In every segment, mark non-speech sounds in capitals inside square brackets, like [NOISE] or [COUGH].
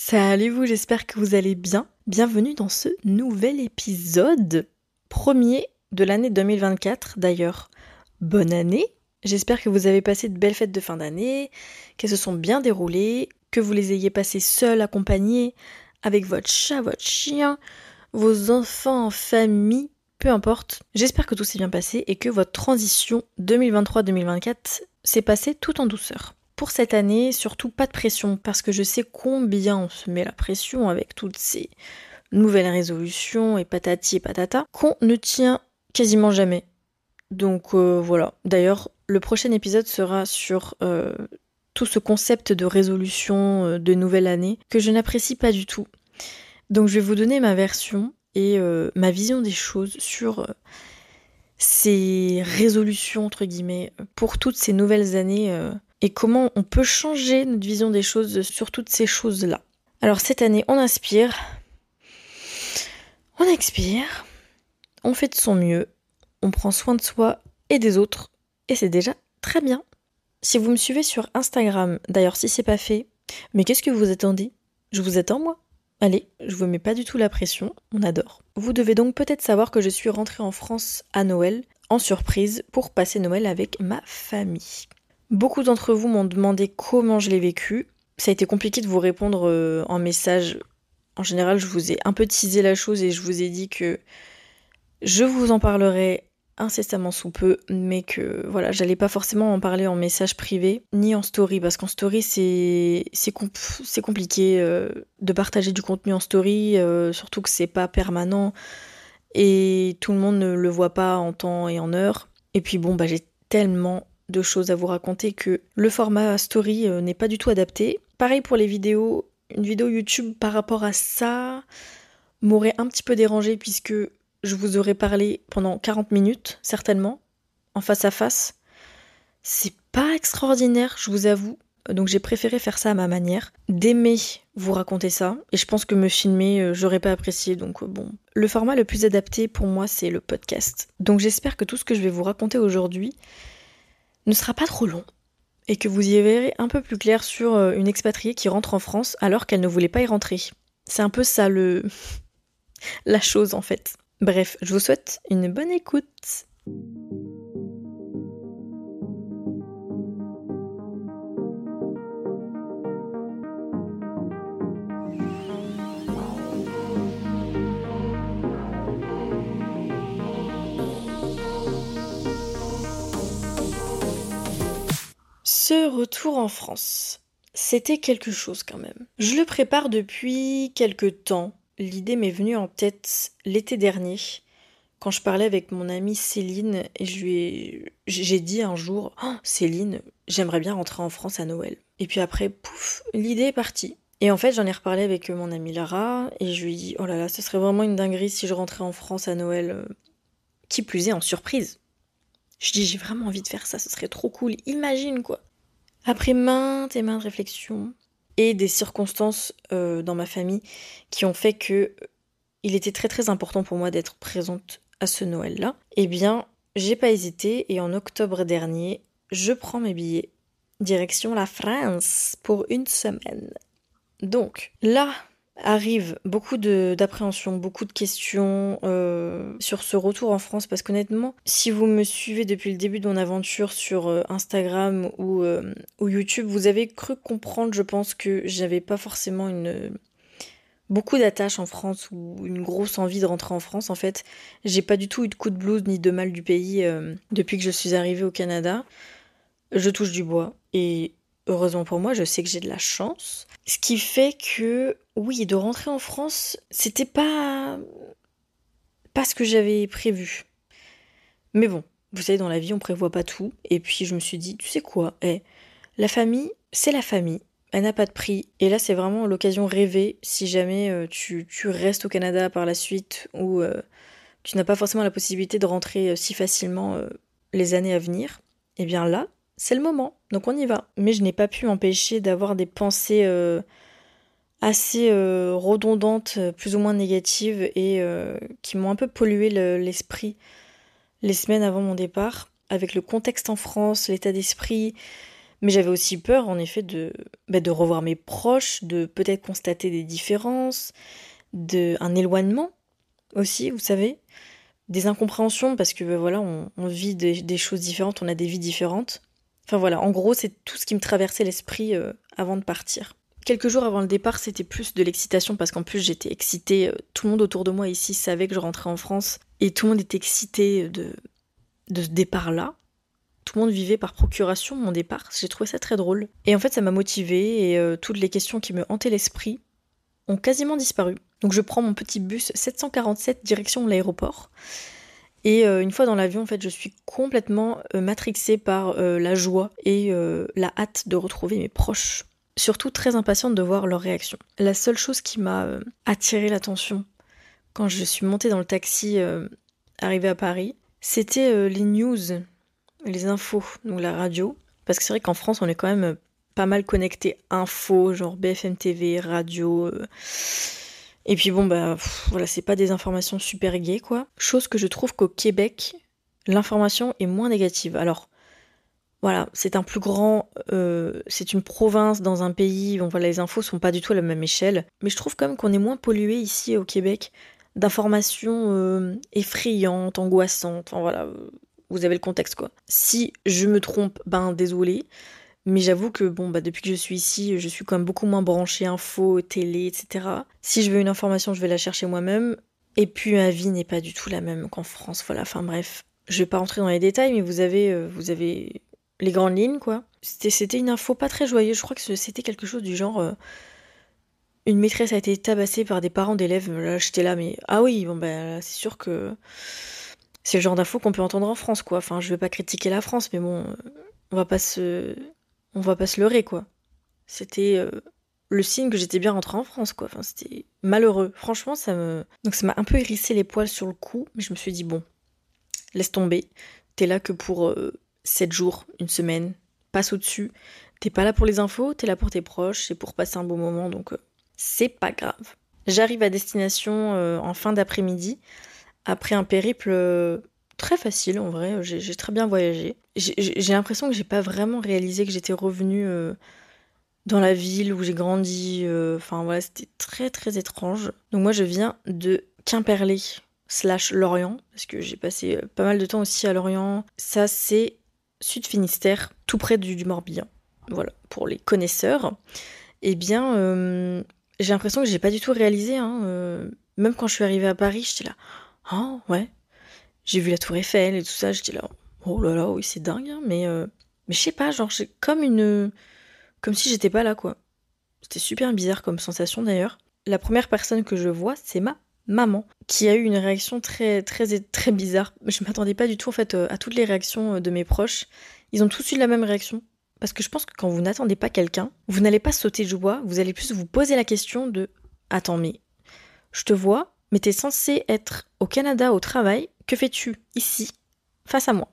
Salut vous, j'espère que vous allez bien. Bienvenue dans ce nouvel épisode, premier de l'année 2024 d'ailleurs. Bonne année J'espère que vous avez passé de belles fêtes de fin d'année, qu'elles se sont bien déroulées, que vous les ayez passées seules, accompagnées, avec votre chat, votre chien, vos enfants en famille, peu importe. J'espère que tout s'est bien passé et que votre transition 2023-2024 s'est passée tout en douceur. Pour cette année, surtout pas de pression, parce que je sais combien on se met la pression avec toutes ces nouvelles résolutions et patati et patata, qu'on ne tient quasiment jamais. Donc euh, voilà. D'ailleurs, le prochain épisode sera sur euh, tout ce concept de résolution euh, de nouvelle année que je n'apprécie pas du tout. Donc je vais vous donner ma version et ma vision des choses sur ces résolutions entre guillemets pour toutes ces nouvelles années et comment on peut changer notre vision des choses sur toutes ces choses-là. Alors cette année, on inspire, on expire, on fait de son mieux, on prend soin de soi et des autres, et c'est déjà très bien. Si vous me suivez sur Instagram, d'ailleurs si c'est pas fait, mais qu'est-ce que vous attendez? Je vous attends moi Allez, je vous mets pas du tout la pression, on adore. Vous devez donc peut-être savoir que je suis rentrée en France à Noël, en surprise, pour passer Noël avec ma famille. Beaucoup d'entre vous m'ont demandé comment je l'ai vécu. Ça a été compliqué de vous répondre euh, en message. En général, je vous ai un peu teasé la chose et je vous ai dit que je vous en parlerai incessamment sous peu, mais que voilà, j'allais pas forcément en parler en message privé ni en story, parce qu'en story c'est c'est compliqué euh, de partager du contenu en story, euh, surtout que c'est pas permanent et tout le monde ne le voit pas en temps et en heure. Et puis bon, bah j'ai tellement de choses à vous raconter que le format story euh, n'est pas du tout adapté. Pareil pour les vidéos, une vidéo YouTube par rapport à ça m'aurait un petit peu dérangé puisque je vous aurais parlé pendant 40 minutes, certainement, en face à face. C'est pas extraordinaire, je vous avoue. Donc j'ai préféré faire ça à ma manière, d'aimer vous raconter ça, et je pense que me filmer, euh, j'aurais pas apprécié, donc euh, bon. Le format le plus adapté pour moi, c'est le podcast. Donc j'espère que tout ce que je vais vous raconter aujourd'hui, ne sera pas trop long et que vous y verrez un peu plus clair sur euh, une expatriée qui rentre en France alors qu'elle ne voulait pas y rentrer. C'est un peu ça le [LAUGHS] la chose en fait. Bref, je vous souhaite une bonne écoute. Ce retour en France, c'était quelque chose quand même. Je le prépare depuis quelque temps. L'idée m'est venue en tête l'été dernier, quand je parlais avec mon amie Céline et je lui ai... j'ai dit un jour oh, Céline, j'aimerais bien rentrer en France à Noël. Et puis après, pouf, l'idée est partie. Et en fait, j'en ai reparlé avec mon amie Lara et je lui ai dit oh là là, ce serait vraiment une dinguerie si je rentrais en France à Noël. Qui plus est en surprise. Je dis j'ai vraiment envie de faire ça, ce serait trop cool. Imagine quoi. Après maintes et maintes réflexions et des circonstances euh, dans ma famille qui ont fait que euh, il était très très important pour moi d'être présente à ce Noël-là, eh bien, j'ai pas hésité et en octobre dernier, je prends mes billets direction la France pour une semaine. Donc là, arrive beaucoup d'appréhension, beaucoup de questions euh, sur ce retour en France parce qu'honnêtement, si vous me suivez depuis le début de mon aventure sur euh, Instagram ou, euh, ou, YouTube, vous avez cru comprendre, je pense, que j'avais pas forcément une beaucoup d'attaches en France ou une grosse envie de rentrer en France. En fait, j'ai pas du tout eu de coup de blues ni de mal du pays depuis que je suis arrivée au Canada. Je touche du bois et heureusement pour moi, je sais que j'ai de la chance. Ce qui fait que, oui, de rentrer en France, c'était pas. pas ce que j'avais prévu. Mais bon, vous savez, dans la vie, on prévoit pas tout. Et puis, je me suis dit, tu sais quoi, eh, la famille, c'est la famille. Elle n'a pas de prix. Et là, c'est vraiment l'occasion rêvée si jamais euh, tu, restes au Canada par la suite ou euh, tu n'as pas forcément la possibilité de rentrer euh, si facilement les années à venir. Eh bien là, c'est le moment, donc on y va. Mais je n'ai pas pu m'empêcher d'avoir des pensées euh, assez euh, redondantes, euh, plus ou moins négatives, et qui m'ont un peu pollué l'esprit les semaines avant mon départ, avec le contexte en France, l'état d'esprit, Mais j'avais aussi peur, en effet, de, bah, de revoir mes proches, de peut-être constater des différences, de un éloignement aussi, vous savez, des incompréhensions parce que bah, voilà, on, vit des, choses différentes, on a des vies différentes. Enfin voilà, en gros, c'est tout ce qui me traversait l'esprit euh, avant de partir. Quelques jours avant le départ, c'était plus de l'excitation parce qu'en plus j'étais excitée. Euh, tout le monde autour de moi ici savait que je rentrais en France et tout le monde était excité de, de ce départ-là. Tout le monde vivait par procuration mon départ. J'ai trouvé ça très drôle. Et en fait, ça m'a motivée et euh, toutes les questions qui me hantaient l'esprit ont quasiment disparu. Donc je prends mon petit bus 747 direction l'aéroport. Et euh, une fois dans l'avion, en fait, je suis complètement euh, matrixée par la joie et la hâte de retrouver mes proches. Surtout très impatiente de voir leurs réactions. La seule chose qui m'a attiré l'attention quand je suis montée dans le taxi arrivé à Paris, c'était les news, les infos, donc la radio. Parce que c'est vrai qu'en France, on est quand même pas mal connecté info, genre BFM TV, radio. Euh. Et puis bon, bah voilà, c'est pas des informations super gaies, quoi. Chose que je trouve qu'au Québec, l'information est moins négative. Alors, voilà, c'est un plus grand, euh, c'est une province dans un pays, voilà, les infos sont pas du tout à la même échelle, mais je trouve quand même qu'on est moins pollué ici au Québec d'informations euh, effrayantes, angoissantes, enfin voilà, vous avez le contexte quoi. Si je me trompe, ben désolé, mais j'avoue que bon, bah, depuis que je suis ici, je suis quand même beaucoup moins branchée info, télé, etc. Si je veux une information, je vais la chercher moi-même. Et puis ma vie n'est pas du tout la même qu'en France. Voilà, enfin bref. Je vais pas rentrer dans les détails, mais vous avez, euh, vous avez les grandes lignes, quoi. C'était une info pas très joyeuse. Je crois que c'était quelque chose du genre. Euh, une maîtresse a été tabassée par des parents d'élèves. Là, j'étais là, mais ah oui, bon, bah, c'est sûr que c'est le genre d'info qu'on peut entendre en France, quoi. Enfin, je vais pas critiquer la France, mais bon, on va pas se on va pas se leurrer, quoi. C'était euh, le signe que j'étais bien rentrée en France, quoi. Enfin, c'était malheureux. Franchement, ça me. Donc, ça m'a un peu hérissé les poils sur le cou, mais je me suis dit, bon, laisse tomber. T'es là que pour 7 euh, jours, une semaine. Passe au-dessus. T'es pas là pour les infos, t'es là pour tes proches et pour passer un bon moment, donc euh, c'est pas grave. J'arrive à destination en fin d'après-midi, après un périple très facile en vrai, j'ai très bien voyagé. J'ai l'impression que j'ai pas vraiment réalisé que j'étais revenue euh, dans la ville où j'ai grandi. Euh, enfin voilà, c'était très très étrange. Donc moi je viens de Quimperlé slash Lorient, parce que j'ai passé euh, pas mal de temps aussi à Lorient. Ça c'est Sud Finistère, tout près du, Morbihan. Voilà, pour les connaisseurs. Eh bien, j'ai l'impression que j'ai pas du tout réalisé. Hein, même quand je suis arrivée à Paris, j'étais là. Oh ouais, j'ai vu la tour Eiffel et tout ça, j'étais là, oh là là, oui, c'est dingue, hein, mais, euh, mais je sais pas, genre, j'ai comme une. Comme si j'étais pas là, quoi. C'était super bizarre comme sensation d'ailleurs. La première personne que je vois, c'est ma maman, qui a eu une réaction très, très, très bizarre. Je m'attendais pas du tout, en fait, euh, à toutes les réactions euh, de mes proches. Ils ont tous eu la même réaction. Parce que je pense que quand vous n'attendez pas quelqu'un, vous n'allez pas sauter de joie, vous allez plus vous poser la question de Attends, mais je te vois, mais t'es censé être au Canada au travail, que fais-tu ici, face à moi?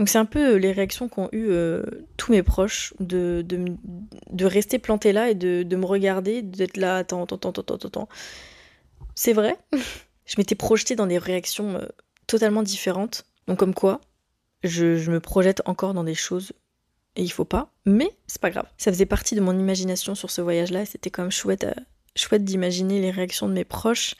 Donc c'est un peu euh, les réactions qu'ont eu euh, tous mes proches de, de, rester planté là et de, me regarder, d'être là, attends, attends, attends, attends, attends. C'est vrai, [LAUGHS] je m'étais projetée dans des réactions euh, totalement différentes. Donc comme quoi, je, je, me projette encore dans des choses et il faut pas, mais c'est pas grave. Ça faisait partie de mon imagination sur ce voyage-là et c'était quand même chouette, chouette d'imaginer les réactions de mes proches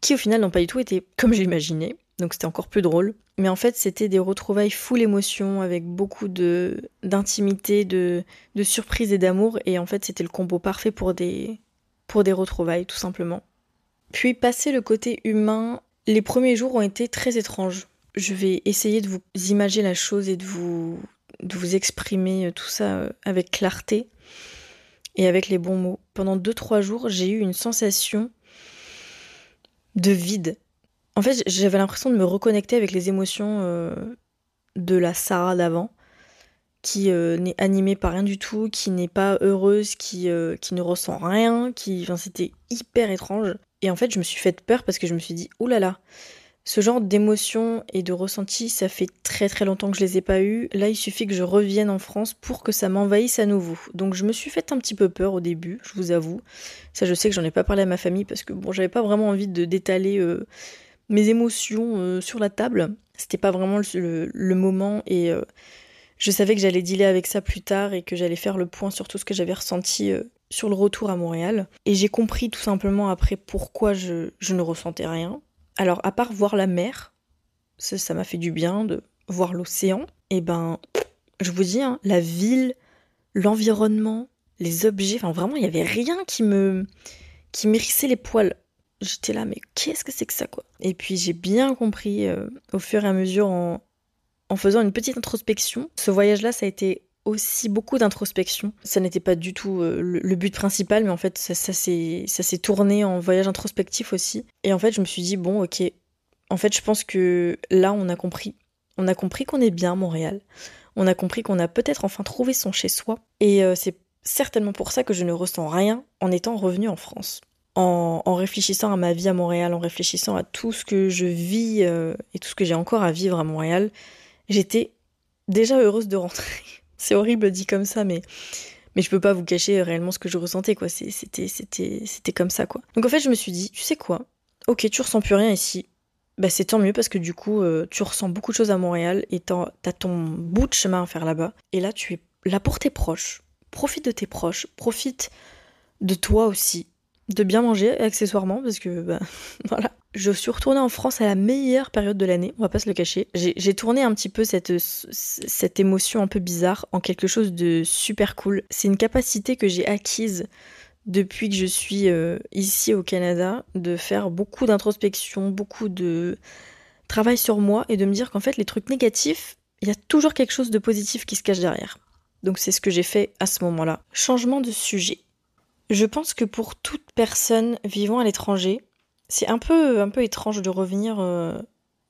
qui au final n'ont pas du tout été comme j'imaginais donc c'était encore plus drôle. Mais en fait, c'était des retrouvailles full émotion, avec beaucoup de d'intimité, de, de surprise et d'amour. Et en fait, c'était le combo parfait pour des, pour des retrouvailles, tout simplement. Puis, passer le côté humain, les premiers jours ont été très étranges. Je vais essayer de vous imaginer la chose et de vous, de vous exprimer tout ça euh, avec clarté et avec les bons mots. Pendant 2-3 jours, j'ai eu une sensation de vide en fait, j'avais l'impression de me reconnecter avec les émotions euh, de la Sarah d'avant, qui euh, n'est animée par rien du tout, qui n'est pas heureuse, qui, euh, qui ne ressent rien, qui, enfin, c'était hyper étrange. Et en fait, je me suis fait peur parce que je me suis dit, oulala, là là, ce genre d'émotions et de ressentis, ça fait très très longtemps que je les ai pas eus. Là, il suffit que je revienne en France pour que ça m'envahisse à nouveau. Donc, je me suis fait un petit peu peur au début, je vous avoue. Ça, je sais que j'en ai pas parlé à ma famille parce que bon, j'avais pas vraiment envie de d'étaler mes émotions euh, sur la table. C'était pas vraiment le, moment et euh, Je savais que j'allais dealer avec ça plus tard et que j'allais faire le point sur tout ce que j'avais ressenti euh, sur le retour à Montréal. Et j'ai compris tout simplement après pourquoi je, ne ressentais rien. Alors, à part voir la mer, ça m'a fait du bien de voir l'océan. Et ben, je vous dis, hein, la ville, l'environnement, les objets, enfin vraiment, il n'y avait rien qui me qui les poils. J'étais là, mais qu'est-ce que c'est que ça, quoi? Et puis j'ai bien compris euh, au fur et à mesure en, en faisant une petite introspection. Ce voyage-là, ça a été aussi beaucoup d'introspection. Ça n'était pas du tout euh, le, but principal, mais en fait, ça, ça s'est tourné en voyage introspectif aussi. Et en fait, je me suis dit, bon, ok, en fait, je pense que là, on a compris. On a compris qu'on est bien à Montréal. On a compris qu'on a peut-être enfin trouvé son chez-soi. Et euh, c'est certainement pour ça que je ne ressens rien en étant revenu en France. En, réfléchissant à ma vie à Montréal, en réfléchissant à tout ce que je vis euh, et tout ce que j'ai encore à vivre à Montréal, j'étais déjà heureuse de rentrer. C'est horrible dit comme ça, mais mais je peux pas vous cacher réellement ce que je ressentais quoi. C'était c'était c'était comme ça quoi. Donc en fait je me suis dit, tu sais quoi? Ok, tu ressens plus rien ici. Bah c'est tant mieux parce que du coup euh, tu ressens beaucoup de choses à Montréal et t'as ton bout de chemin à faire là-bas. Et là tu es là pour tes proches. Profite de tes proches, profite de toi aussi, de bien manger accessoirement parce que bah, [LAUGHS] voilà je suis retournée en France à la meilleure période de l'année, on va pas se le cacher. J'ai tourné un petit peu cette, cette émotion un peu bizarre en quelque chose de super cool. C'est une capacité que j'ai acquise depuis que je suis euh, ici au Canada, de faire beaucoup d'introspection, beaucoup de travail sur moi et de me dire qu'en fait les trucs négatifs, il y a toujours quelque chose de positif qui se cache derrière. Donc c'est ce que j'ai fait à ce moment-là. Changement de sujet. Je pense que pour toute personne vivant à l'étranger, c'est un peu, un peu étrange de revenir euh,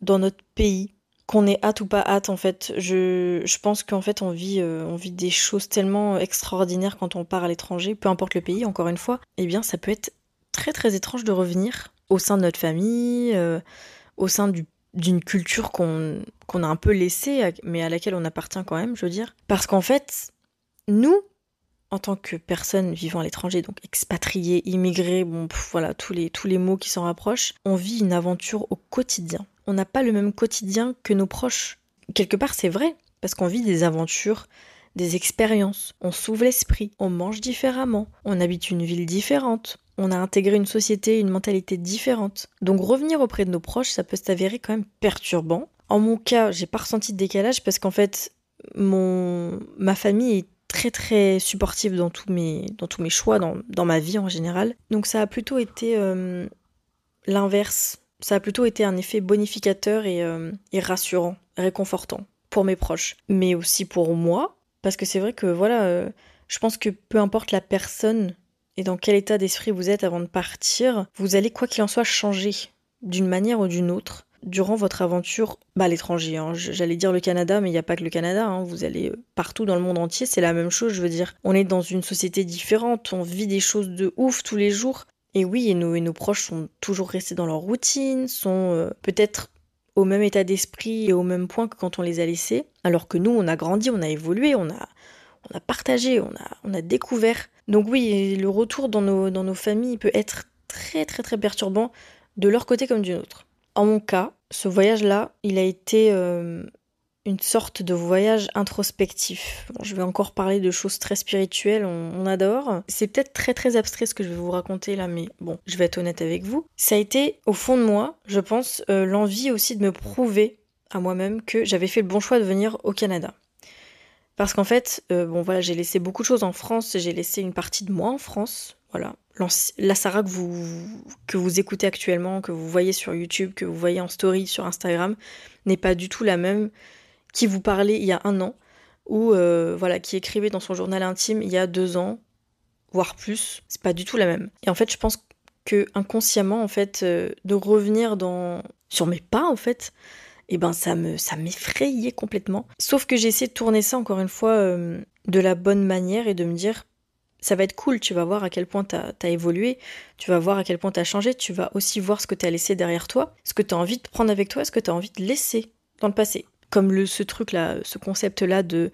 dans notre pays, qu'on ait hâte ou pas hâte en fait. Je, je pense qu'en fait on vit, euh, on vit des choses tellement extraordinaires quand on part à l'étranger, peu importe le pays, encore une fois. Eh bien ça peut être très très étrange de revenir au sein de notre famille, euh, au sein d'une culture qu'on qu'on a un peu laissée, mais à laquelle on appartient quand même, je veux dire. Parce qu'en fait, nous, en tant que personne vivant à l'étranger, donc expatrié, immigré, bon, voilà, tous les, tous les mots qui s'en rapprochent, on vit une aventure au quotidien. On n'a pas le même quotidien que nos proches. Quelque part, c'est vrai, parce qu'on vit des aventures, des expériences, on s'ouvre l'esprit, on mange différemment, on habite une ville différente, on a intégré une société, une mentalité différente. Donc revenir auprès de nos proches, ça peut s'avérer quand même perturbant. En mon cas, j'ai pas ressenti de décalage parce qu'en fait, mon ma famille est très très supportive dans tous mes, dans tous mes choix, dans, dans ma vie en général. Donc ça a plutôt été euh, l'inverse. Ça a plutôt été un effet bonificateur et, euh, et, rassurant, réconfortant pour mes proches, mais aussi pour moi, parce que c'est vrai que voilà, euh, je pense que peu importe la personne et dans quel état d'esprit vous êtes avant de partir, vous allez quoi qu'il en soit changer d'une manière ou d'une autre durant votre aventure bah, à l'étranger. Hein. J'allais dire le Canada, mais il n'y a pas que le Canada. Hein. Vous allez euh, partout dans le monde entier, c'est la même chose. Je veux dire, on est dans une société différente, on vit des choses de ouf tous les jours. Et oui, et nos, nos proches sont toujours restés dans leur routine, sont euh, peut-être au même état d'esprit et au même point que quand on les a laissés. Alors que nous, on a grandi, on a évolué, on a, on a partagé, on a, on a découvert. Donc oui, le retour dans nos, dans nos familles peut être très très très perturbant de leur côté comme du nôtre. En mon cas, ce voyage-là, il a été euh, une sorte de voyage introspectif. je vais encore parler de choses très spirituelles, on, adore. C'est peut-être très très abstrait ce que je vais vous raconter là, mais bon, je vais être honnête avec vous. Ça a été au fond de moi, je pense, euh, l'envie aussi de me prouver à moi-même que j'avais fait le bon choix de venir au Canada. Parce qu'en fait, euh, bon voilà, j'ai laissé beaucoup de choses en France, j'ai laissé une partie de moi en France, voilà la Sarah que vous, que vous écoutez actuellement, que vous voyez sur YouTube, que vous voyez en story sur Instagram, n'est pas du tout la même qui vous parlait il y a un an, ou euh, voilà, qui écrivait dans son journal intime il y a deux ans, voire plus. C'est pas du tout la même. Et en fait, je pense que inconsciemment, en fait, euh, de revenir dans sur mes pas, en fait, eh ben ça me ça m'effrayait complètement. Sauf que j'ai essayé de tourner ça encore une fois euh, de la bonne manière et de me dire ça va être cool, tu vas voir à quel point tu as, évolué, tu vas voir à quel point tu as changé, tu vas aussi voir ce que tu as laissé derrière toi, ce que tu as envie de prendre avec toi, ce que tu as envie de laisser dans le passé. Comme le, ce truc-là, ce concept-là de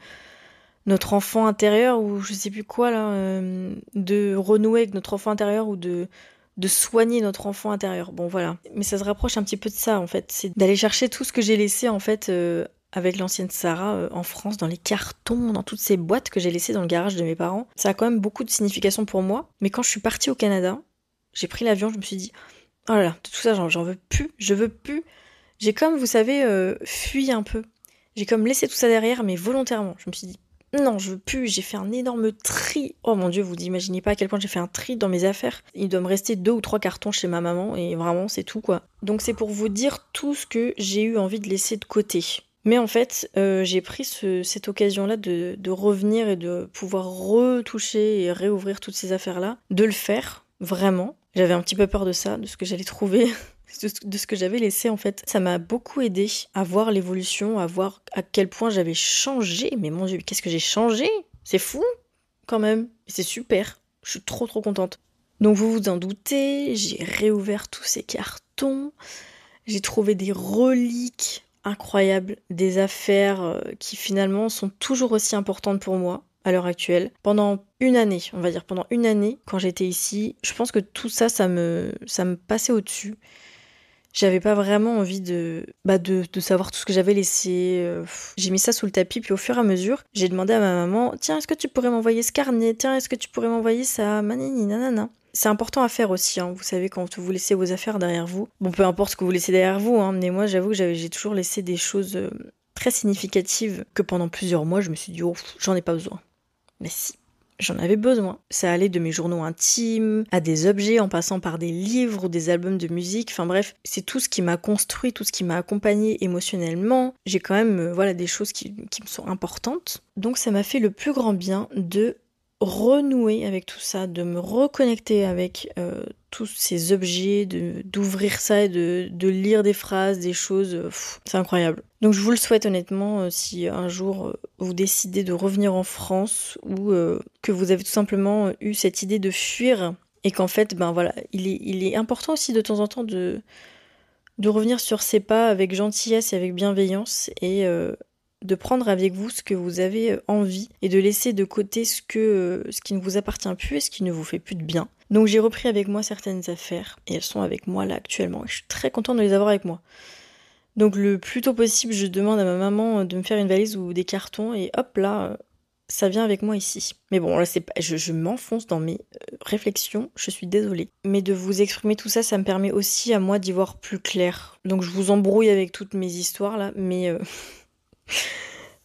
notre enfant intérieur, ou je sais plus quoi, là, euh, de renouer avec notre enfant intérieur, ou de, de soigner notre enfant intérieur. Bon, voilà. Mais ça se rapproche un petit peu de ça, en fait. C'est d'aller chercher tout ce que j'ai laissé, en fait, euh, avec l'ancienne Sarah euh, en France, dans les cartons, dans toutes ces boîtes que j'ai laissées dans le garage de mes parents. Ça a quand même beaucoup de signification pour moi. Mais quand je suis partie au Canada, j'ai pris l'avion, je me suis dit, oh là là, tout ça, j'en veux plus, je veux plus. J'ai comme, vous savez, euh, fui un peu. J'ai comme laissé tout ça derrière, mais volontairement. Je me suis dit, non, je veux plus, j'ai fait un énorme tri. Oh mon dieu, vous imaginez pas à quel point j'ai fait un tri dans mes affaires. Il doit me rester deux ou trois cartons chez ma maman et vraiment c'est tout quoi. Donc c'est pour vous dire tout ce que j'ai eu envie de laisser de côté. Mais en fait, euh, j'ai pris cette occasion-là de, de, revenir et de pouvoir retoucher et réouvrir toutes ces affaires-là, de le faire, vraiment. J'avais un petit peu peur de ça, de ce que j'allais trouver [LAUGHS] de ce que j'avais laissé en fait. Ça m'a beaucoup aidé à voir l'évolution, à voir à quel point j'avais changé. Mais mon dieu, qu'est-ce que j'ai changé? C'est fou quand même. C'est super. Je suis trop trop contente. Donc vous vous en doutez, j'ai réouvert tous ces cartons. J'ai trouvé des reliques incroyables, des affaires euh, qui finalement sont toujours aussi importantes pour moi à l'heure actuelle. Pendant une année, on va dire pendant une année, quand j'étais ici, je pense que tout ça, ça me, ça me passait au-dessus j'avais pas vraiment envie de, bah de, de savoir tout ce que j'avais laissé. Euh, j'ai mis ça sous le tapis, puis au fur et à mesure, j'ai demandé à ma maman Tiens, est-ce que tu pourrais m'envoyer ce carnet? Tiens, est-ce que tu pourrais m'envoyer ça? Manini, nanana. C'est important à faire aussi, hein. vous savez, quand vous laissez vos affaires derrière vous. Bon, peu importe ce que vous laissez derrière vous, hein, mais moi, j'avoue que j'ai toujours laissé des choses euh, très significatives que pendant plusieurs mois, je me suis dit Oh, j'en ai pas besoin. Mais si. J'en avais besoin. Ça allait de mes journaux intimes à des objets en passant par des livres ou des albums de musique. Enfin bref, c'est tout ce qui m'a construit, tout ce qui m'a accompagné émotionnellement. J'ai quand même euh, voilà des choses qui, qui me sont importantes. Donc ça m'a fait le plus grand bien de renouer avec tout ça, de me reconnecter avec euh, tous ces objets, d'ouvrir ça et de, lire des phrases, des choses. Euh, c'est incroyable. Donc je vous le souhaite honnêtement euh, si un jour vous décidez de revenir en France ou que vous avez tout simplement eu cette idée de fuir et qu'en fait, ben voilà, il est, il est important aussi de temps en temps de, de revenir sur ses pas avec gentillesse et avec bienveillance et de prendre avec vous ce que vous avez euh, envie et de laisser de côté ce, que, euh, ce qui ne vous appartient plus et ce qui ne vous fait plus de bien. Donc j'ai repris avec moi certaines affaires et elles sont avec moi là actuellement je suis très contente de les avoir avec moi. Donc le plus tôt possible, je demande à ma maman de me faire une valise ou des cartons et hop là, ça vient avec moi ici. Mais bon, là c'est pas, je, m'enfonce dans mes euh, réflexions, je suis désolée. Mais de vous exprimer tout ça, ça me permet aussi à moi d'y voir plus clair. Donc je vous embrouille avec toutes mes histoires là, mais [LAUGHS]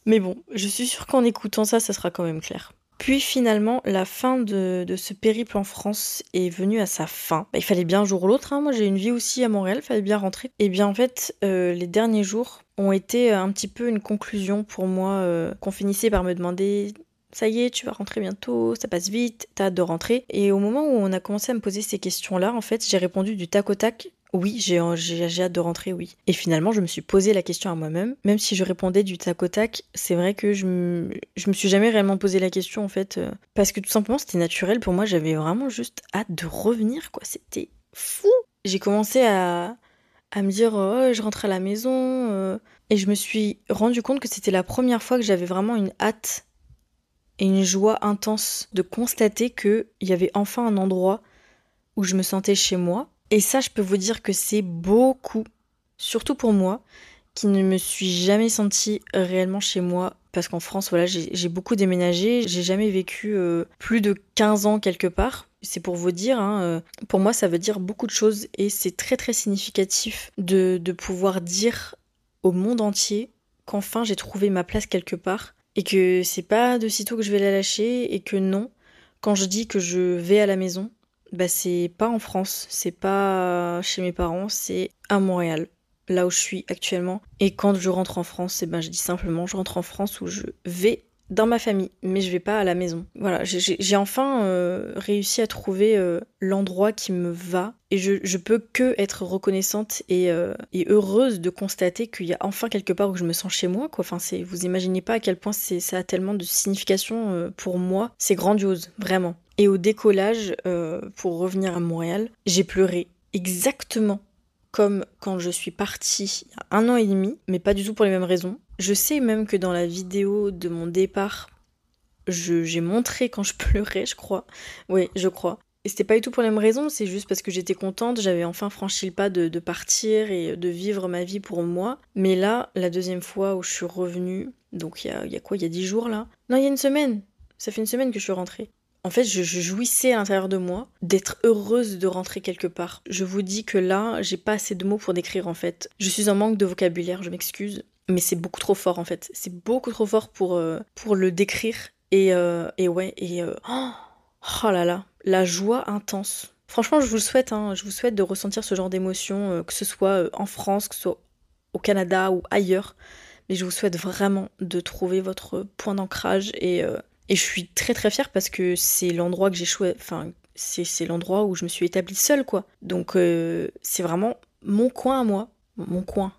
Mais bon, je suis sûre qu'en écoutant ça, ça sera quand même clair. Puis finalement, la fin de, ce périple en France est venue à sa fin. Bah, il fallait bien un jour ou l'autre, hein. moi j'ai une vie aussi à Montréal, il fallait bien rentrer. Et bien en fait, euh, les derniers jours ont été un petit peu une conclusion pour moi, euh, qu'on finissait par me demander ça y est, tu vas rentrer bientôt, ça passe vite, t'as hâte de rentrer. Et au moment où on a commencé à me poser ces questions-là, en fait, j'ai répondu du tac au tac oui, j'ai hâte de rentrer, oui. Et finalement, je me suis posé la question à moi-même. Même si je répondais du tac au tac, c'est vrai que je me, je me suis jamais réellement posé la question, en fait. Euh, parce que tout simplement, c'était naturel pour moi. J'avais vraiment juste hâte de revenir, quoi. C'était fou. J'ai commencé à, à me dire, oh, je rentre à la maison. Euh, et je me suis rendu compte que c'était la première fois que j'avais vraiment une hâte et une joie intense de constater qu'il y avait enfin un endroit où je me sentais chez moi et ça, je peux vous dire que c'est beaucoup, surtout pour moi, qui ne me suis jamais sentie réellement chez moi. Parce qu'en France, voilà, j'ai beaucoup déménagé, j'ai jamais vécu euh, plus de 15 ans quelque part. C'est pour vous dire, hein, euh, pour moi, ça veut dire beaucoup de choses et c'est très très significatif de, de pouvoir dire au monde entier qu'enfin j'ai trouvé ma place quelque part et que c'est pas de sitôt que je vais la lâcher et que non, quand je dis que je vais à la maison, bah, c'est pas en France, c'est pas chez mes parents, c'est à Montréal, là où je suis actuellement. Et quand je rentre en France, eh ben, je dis simplement je rentre en France où je vais dans ma famille, mais je vais pas à la maison. Voilà, j'ai enfin euh, réussi à trouver euh, l'endroit qui me va et je, je, peux que être reconnaissante et, euh, et heureuse de constater qu'il y a enfin quelque part où je me sens chez moi. Quoi. Enfin, vous imaginez pas à quel point ça a tellement de signification pour moi. C'est grandiose, vraiment. Et au décollage, euh, pour revenir à Montréal, j'ai pleuré exactement comme quand je suis partie il y a un an et demi, mais pas du tout pour les mêmes raisons. Je sais même que dans la vidéo de mon départ, j'ai montré quand je [LAUGHS] pleurais, je crois. Oui, je crois. Et c'était pas du tout pour les mêmes raisons, c'est juste parce que j'étais contente, j'avais enfin franchi le pas de, partir et de vivre ma vie pour moi. Mais là, la deuxième fois où je suis revenue, donc il y a, y a quoi, il y a dix jours là? Non, il y a une semaine. Ça fait une semaine que je suis rentrée. En fait, je, jouissais à l'intérieur de moi d'être heureuse de rentrer quelque part. Je vous dis que là, j'ai pas assez de mots pour décrire en fait. Je suis en manque de vocabulaire, je m'excuse. Mais c'est beaucoup trop fort en fait. C'est beaucoup trop fort pour, euh, pour le décrire. Et, euh, et ouais, et euh, oh, oh, là là, la joie intense. Franchement, je vous le souhaite, hein, je vous souhaite de ressentir ce genre d'émotion, que ce soit en France, que ce soit au Canada ou ailleurs. Mais je vous souhaite vraiment de trouver votre point d'ancrage et et je suis très très fière parce que c'est l'endroit que j'ai choisi, enfin, c'est l'endroit où je me suis établie seule, quoi. Donc euh, c'est vraiment mon coin à moi. Mon coin.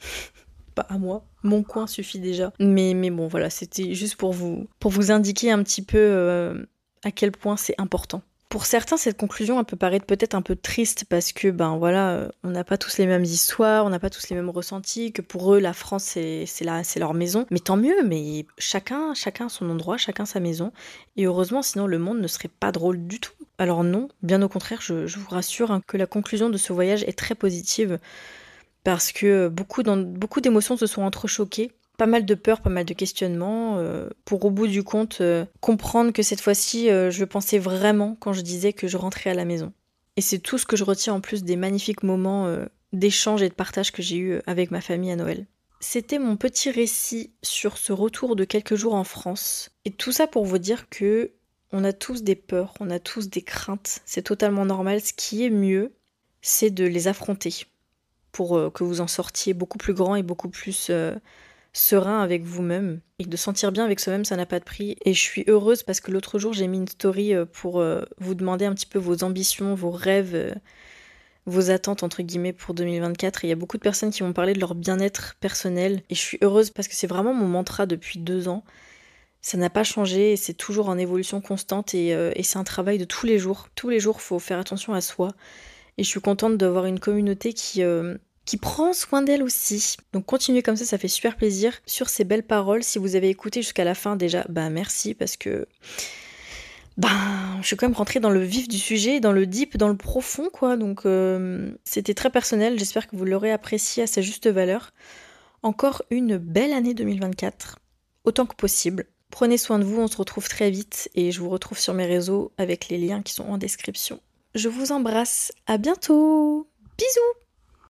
[LAUGHS] Pas à moi. Mon coin suffit déjà. Mais, mais bon, voilà, c'était juste pour vous, pour vous indiquer un petit peu euh, à quel point c'est important. Pour certains, cette conclusion peut paraître peut-être un peu triste parce que ben voilà, euh, on n'a pas tous les mêmes histoires, on n'a pas tous les mêmes ressentis, que pour eux la France c'est c'est leur maison. Mais tant mieux, mais chacun chacun son endroit, chacun sa maison. Et heureusement, sinon le monde ne serait pas drôle du tout. Alors non, bien au contraire, je, vous rassure hein, que la conclusion de ce voyage est très positive parce que beaucoup, beaucoup d'émotions se sont entrechoquées pas mal de peur, pas mal de questionnements, euh, pour au bout du compte euh, comprendre que cette fois-ci, euh, je pensais vraiment quand je disais que je rentrais à la maison. Et c'est tout ce que je retiens en plus des magnifiques moments d'échange et de partage que j'ai eu avec ma famille à Noël. C'était mon petit récit sur ce retour de quelques jours en France. Et tout ça pour vous dire que on a tous des peurs, on a tous des craintes, c'est totalement normal. Ce qui est mieux, c'est de les affronter pour que vous en sortiez beaucoup plus grand et beaucoup plus serein avec vous-même et de sentir bien avec soi-même, ça n'a pas de prix. Et je suis heureuse parce que l'autre jour, j'ai mis une story euh, pour euh, vous demander un petit peu vos ambitions, vos rêves, euh, vos attentes entre guillemets pour 2024. Et il y a beaucoup de personnes qui m'ont parlé de leur bien-être personnel. Et je suis heureuse parce que c'est vraiment mon mantra depuis deux ans. Ça n'a pas changé, c'est toujours en évolution constante et, et c'est un travail de tous les jours. Tous les jours, il faut faire attention à soi. Et je suis contente d'avoir une communauté qui, qui prend soin d'elle aussi. Donc continuez comme ça, ça fait super plaisir. Sur ces belles paroles, si vous avez écouté jusqu'à la fin déjà, bah merci parce que ben, je suis quand même rentrée dans le vif du sujet, dans le deep, dans le profond, quoi. Donc, euh, c'était très personnel. J'espère que vous l'aurez apprécié à sa juste valeur. Encore une belle année 2024, autant que possible. Prenez soin de vous, on se retrouve très vite et je vous retrouve sur mes réseaux avec les liens qui sont en description. Je vous embrasse, à bientôt Bisous